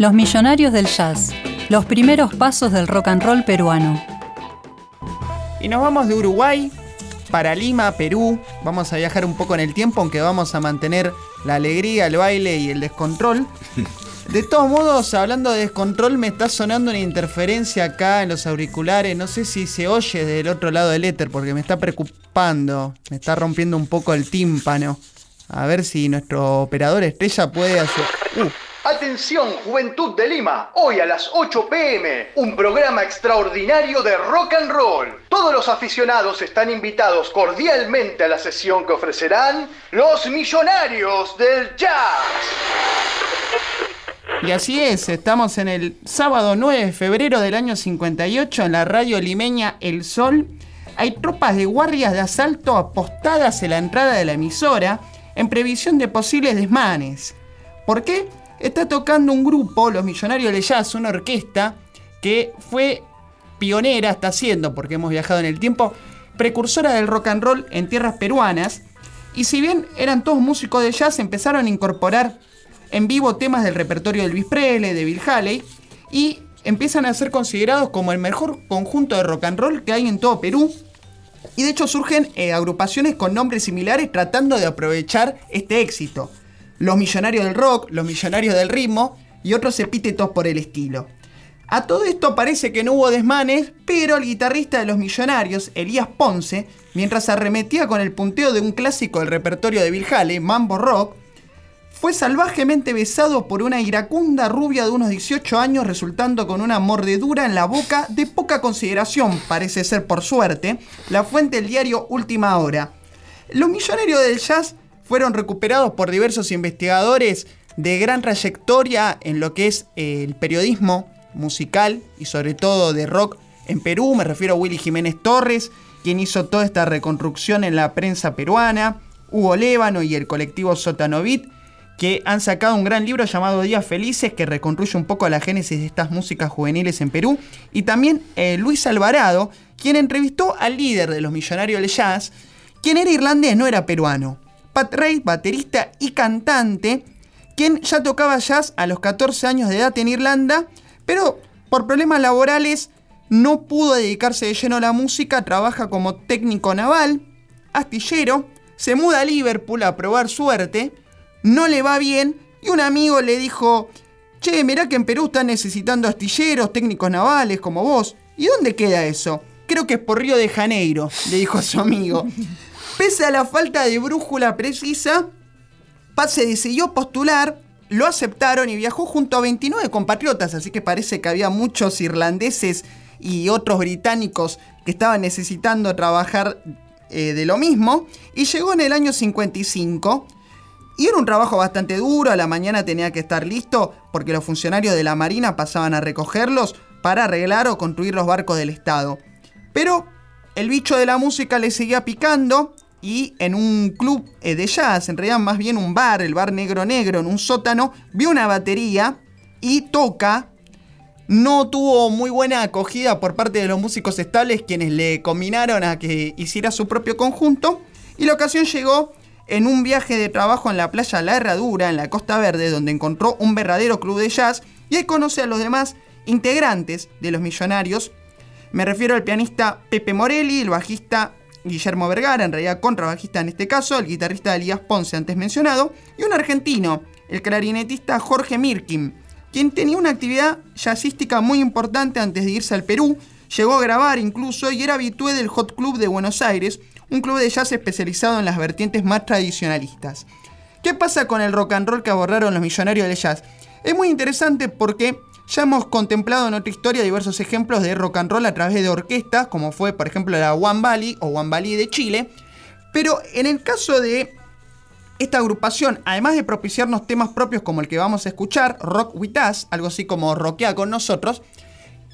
Los millonarios del jazz, los primeros pasos del rock and roll peruano. Y nos vamos de Uruguay para Lima, Perú. Vamos a viajar un poco en el tiempo, aunque vamos a mantener la alegría, el baile y el descontrol. De todos modos, hablando de descontrol, me está sonando una interferencia acá en los auriculares. No sé si se oye del otro lado del éter porque me está preocupando. Me está rompiendo un poco el tímpano. A ver si nuestro operador estrella puede hacer. Uh. Atención, Juventud de Lima, hoy a las 8 pm, un programa extraordinario de rock and roll. Todos los aficionados están invitados cordialmente a la sesión que ofrecerán los millonarios del jazz. Y así es, estamos en el sábado 9 de febrero del año 58 en la radio limeña El Sol. Hay tropas de guardias de asalto apostadas en la entrada de la emisora en previsión de posibles desmanes. ¿Por qué? Está tocando un grupo, Los Millonarios de Jazz, una orquesta que fue pionera, está siendo, porque hemos viajado en el tiempo, precursora del rock and roll en tierras peruanas. Y si bien eran todos músicos de jazz, empezaron a incorporar en vivo temas del repertorio de Elvis Presley, de Bill Haley, y empiezan a ser considerados como el mejor conjunto de rock and roll que hay en todo Perú. Y de hecho surgen eh, agrupaciones con nombres similares tratando de aprovechar este éxito los millonarios del rock, los millonarios del ritmo y otros epítetos por el estilo. A todo esto parece que no hubo desmanes, pero el guitarrista de los millonarios, Elías Ponce, mientras arremetía con el punteo de un clásico del repertorio de Bill Mambo Rock, fue salvajemente besado por una iracunda rubia de unos 18 años, resultando con una mordedura en la boca de poca consideración, parece ser por suerte, la fuente del diario Última Hora. Los millonarios del jazz fueron recuperados por diversos investigadores de gran trayectoria en lo que es eh, el periodismo musical y sobre todo de rock en Perú. Me refiero a Willy Jiménez Torres, quien hizo toda esta reconstrucción en la prensa peruana, Hugo Lévano y el colectivo Sotanovit, que han sacado un gran libro llamado Días Felices, que reconstruye un poco la génesis de estas músicas juveniles en Perú. Y también eh, Luis Alvarado, quien entrevistó al líder de los Millonarios del Jazz, quien era irlandés, no era peruano. Pat Ray, baterista y cantante, quien ya tocaba jazz a los 14 años de edad en Irlanda, pero por problemas laborales no pudo dedicarse de lleno a la música, trabaja como técnico naval, astillero, se muda a Liverpool a probar suerte, no le va bien y un amigo le dijo, che, mirá que en Perú están necesitando astilleros, técnicos navales como vos. ¿Y dónde queda eso? Creo que es por Río de Janeiro, le dijo a su amigo. Pese a la falta de brújula precisa, Paz se decidió postular, lo aceptaron y viajó junto a 29 compatriotas, así que parece que había muchos irlandeses y otros británicos que estaban necesitando trabajar eh, de lo mismo, y llegó en el año 55. Y era un trabajo bastante duro, a la mañana tenía que estar listo porque los funcionarios de la Marina pasaban a recogerlos para arreglar o construir los barcos del Estado. Pero el bicho de la música le seguía picando y en un club eh, de jazz, en realidad más bien un bar, el bar Negro Negro, en un sótano, vio una batería y toca. No tuvo muy buena acogida por parte de los músicos estables quienes le combinaron a que hiciera su propio conjunto y la ocasión llegó en un viaje de trabajo en la playa La Herradura, en la Costa Verde, donde encontró un verdadero club de jazz y ahí conoce a los demás integrantes de los millonarios. Me refiero al pianista Pepe Morelli, el bajista Guillermo Vergara, en realidad contrabajista en este caso, el guitarrista Elías Ponce antes mencionado, y un argentino, el clarinetista Jorge Mirkin, quien tenía una actividad jazzística muy importante antes de irse al Perú, llegó a grabar incluso y era habitué del Hot Club de Buenos Aires, un club de jazz especializado en las vertientes más tradicionalistas. ¿Qué pasa con el rock and roll que abordaron los millonarios del jazz? Es muy interesante porque ya hemos contemplado en otra historia diversos ejemplos de rock and roll a través de orquestas, como fue por ejemplo la One Valley o One Valley de Chile. Pero en el caso de esta agrupación, además de propiciarnos temas propios como el que vamos a escuchar, Rock With Us, algo así como Rockea con nosotros,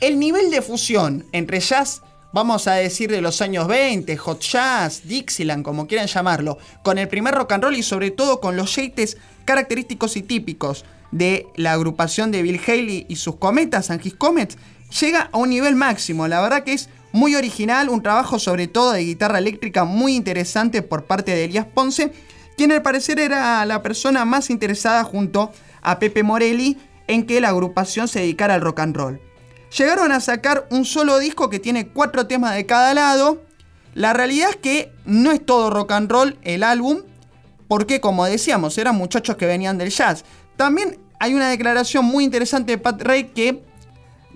el nivel de fusión entre jazz, vamos a decir de los años 20, hot jazz, Dixieland, como quieran llamarlo, con el primer rock and roll y sobre todo con los jeites característicos y típicos de la agrupación de Bill Haley y sus cometas, and His Comets, llega a un nivel máximo. La verdad que es muy original, un trabajo sobre todo de guitarra eléctrica muy interesante por parte de Elías Ponce, quien al parecer era la persona más interesada junto a Pepe Morelli en que la agrupación se dedicara al rock and roll. Llegaron a sacar un solo disco que tiene cuatro temas de cada lado. La realidad es que no es todo rock and roll el álbum, porque como decíamos, eran muchachos que venían del jazz. También hay una declaración muy interesante de Pat Ray que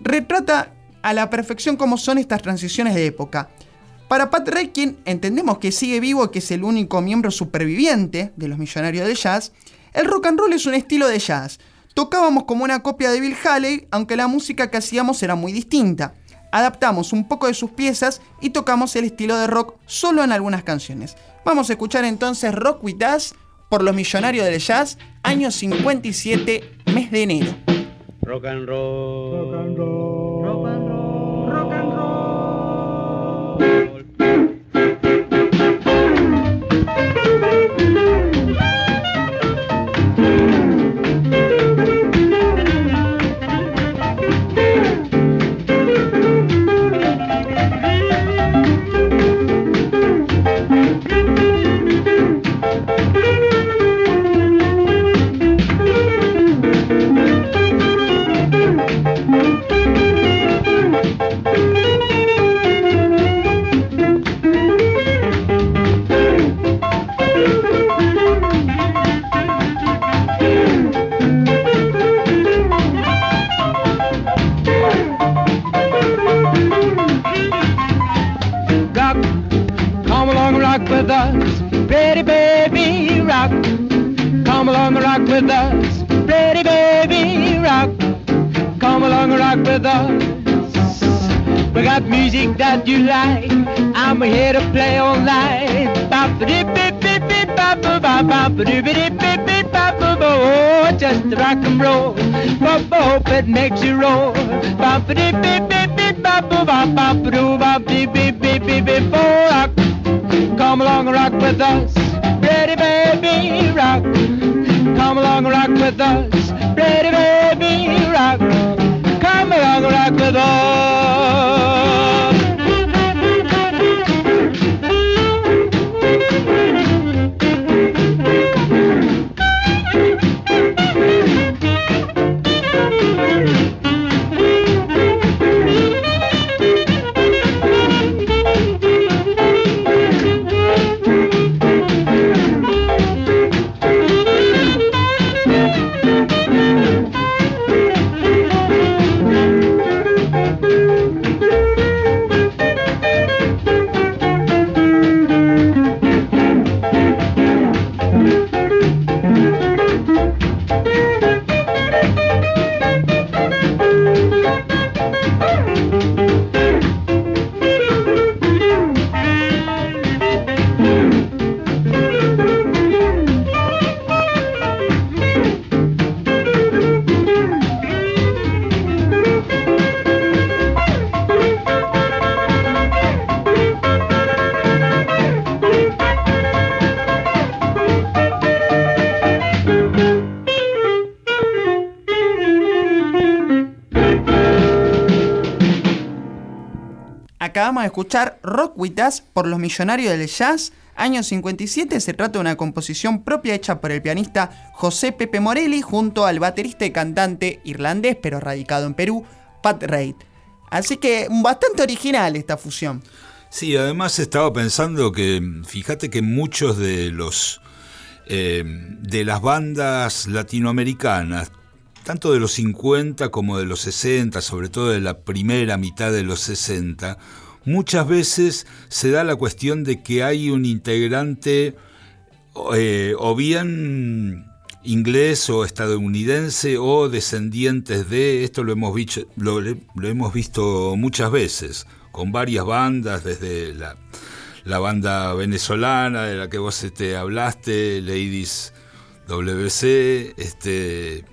retrata a la perfección cómo son estas transiciones de época. Para Pat Ray, quien entendemos que sigue vivo y que es el único miembro superviviente de los millonarios de jazz, el rock and roll es un estilo de jazz. Tocábamos como una copia de Bill Haley, aunque la música que hacíamos era muy distinta. Adaptamos un poco de sus piezas y tocamos el estilo de rock solo en algunas canciones. Vamos a escuchar entonces Rock With Us por los millonarios del jazz, año 57, mes de enero. Rock and roll. Rock and roll. with us, pretty baby, rock. Come along, rock with us. We got music that you like. I'm here to play all night. Oh, just rock and roll. Bop, hope it makes you roll. Bop, bop, bop, bop, bop. Come along, rock with us. Pretty baby, rock. Come along and rock with us. Pretty baby, rock. Come along and rock with us. Acabamos de escuchar Rock With Us por los Millonarios del Jazz, año 57. Se trata de una composición propia hecha por el pianista José Pepe Morelli junto al baterista y cantante irlandés, pero radicado en Perú, Pat Reid. Así que bastante original esta fusión. Sí, además estaba pensando que, fíjate que muchos de los eh, de las bandas latinoamericanas, tanto de los 50 como de los 60, sobre todo de la primera mitad de los 60, muchas veces se da la cuestión de que hay un integrante eh, o bien inglés o estadounidense o descendientes de, esto lo hemos, visto, muchas veces, con varias bandas, desde la, la banda venezolana de la que vos te hablaste, Ladies WC, este,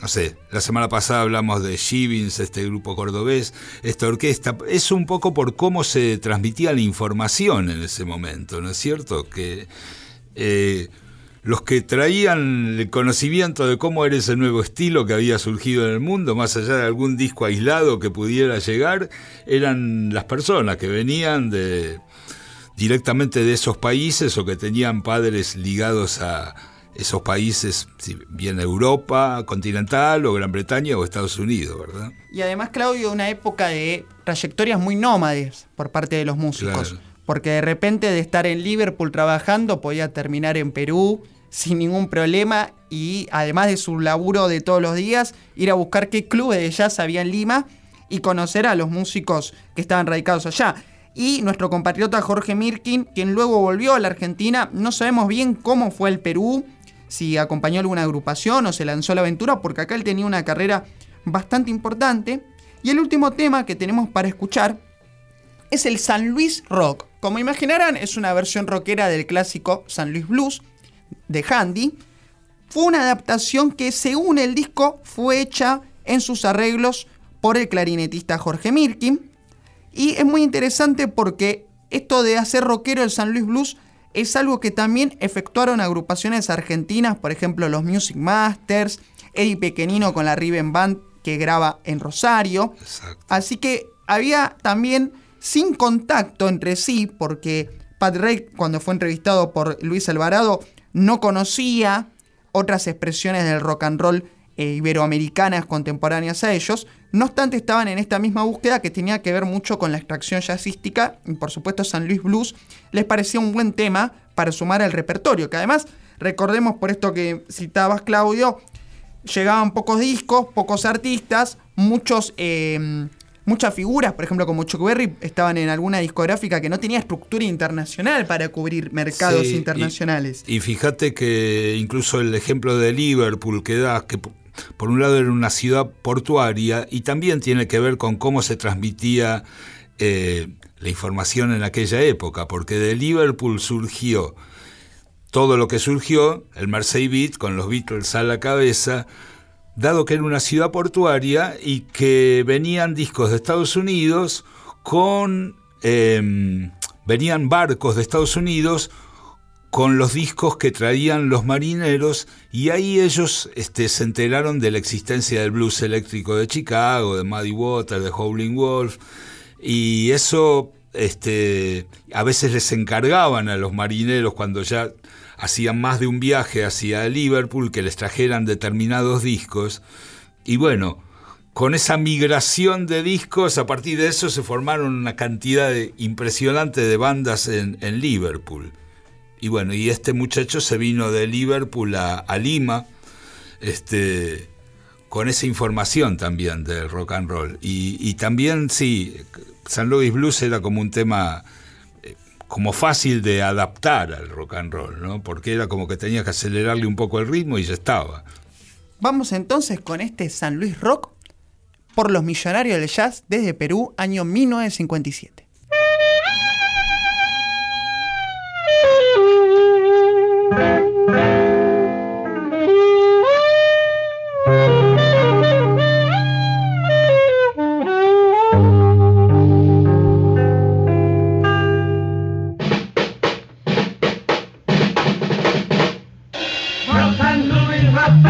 no sé, la semana pasada hablamos de Shivins, este grupo cordobés, esta orquesta, es un poco por cómo se transmitía la información en ese momento, ¿no es cierto? Que eh, los que traían el conocimiento de cómo era ese nuevo estilo que había surgido en el mundo, más allá de algún disco aislado que pudiera llegar, eran las personas que venían de directamente de esos países o que tenían padres ligados a esos países, si bien Europa continental o Gran Bretaña o Estados Unidos, ¿verdad? Y además, Claudio, una época de trayectorias muy nómades por parte de los músicos. Porque de repente de estar en Liverpool trabajando podía terminar en Perú sin ningún problema y además de su laburo de todos los días, ir a buscar qué clubes de jazz había en Lima y conocer a los músicos que estaban radicados allá. Y nuestro compatriota Jorge Mirkin, quien luego volvió a la Argentina, no sabemos bien cómo fue el Perú, si acompañó alguna agrupación o se lanzó a la aventura, porque acá él tenía una carrera bastante importante. Y el último tema que tenemos para escuchar es el San Luis Rock. Como imaginarán, es una versión rockera del clásico San Luis Blues de Handy. Fue una adaptación que, según el disco, fue hecha en sus arreglos por el clarinetista Jorge Mirkin. Y es muy interesante porque esto de hacer rockero el San Luis Blues es algo que también efectuaron agrupaciones argentinas, por ejemplo los Music Masters, Eddie Pequenino con la Riven Band que graba en Rosario. Así que había también sin contacto entre sí, porque Pat Ray, cuando fue entrevistado por Luis Alvarado, no conocía otras expresiones del rock and roll eh, iberoamericanas contemporáneas a ellos, no obstante estaban en esta misma búsqueda que tenía que ver mucho con la extracción jazzística y por supuesto San Luis Blues les parecía un buen tema para sumar al repertorio, que además, recordemos por esto que citabas Claudio, llegaban pocos discos, pocos artistas, muchos... Eh, muchas figuras, por ejemplo como Chuck Berry, estaban en alguna discográfica que no tenía estructura internacional para cubrir mercados internacionales. Y, fíjate que incluso el ejemplo de Liverpool que da, que por un lado era una ciudad portuaria y también tiene que ver con cómo se transmitía eh, la información en aquella época, porque de Liverpool surgió todo lo que surgió, el Marseille Beat con los Beatles a la cabeza, dado que era una ciudad portuaria y que venían discos de Estados Unidos con... Em, venían barcos de Estados Unidos con los discos que traían los marineros y ahí ellos este, se enteraron de la existencia del blues eléctrico de Chicago, de Muddy Water, de Howling Wolf y eso este, a veces les encargaban a los marineros cuando ya hacían más de un viaje hacia Liverpool que les trajeran determinados discos y bueno, con esa migración de discos, a partir de eso se formaron una cantidad impresionante de bandas en Liverpool. Y bueno, y este muchacho se vino de Liverpool a, Lima, este, con esa información también del rock and roll. Y, también, sí, San Luis Blues era como un tema eh, como fácil de adaptar al rock and roll, ¿no? Porque era como que tenía que acelerarle un poco el ritmo y ya estaba. Vamos entonces con este San Luis Rock por los millonarios del jazz desde Perú, año 1957. Bye.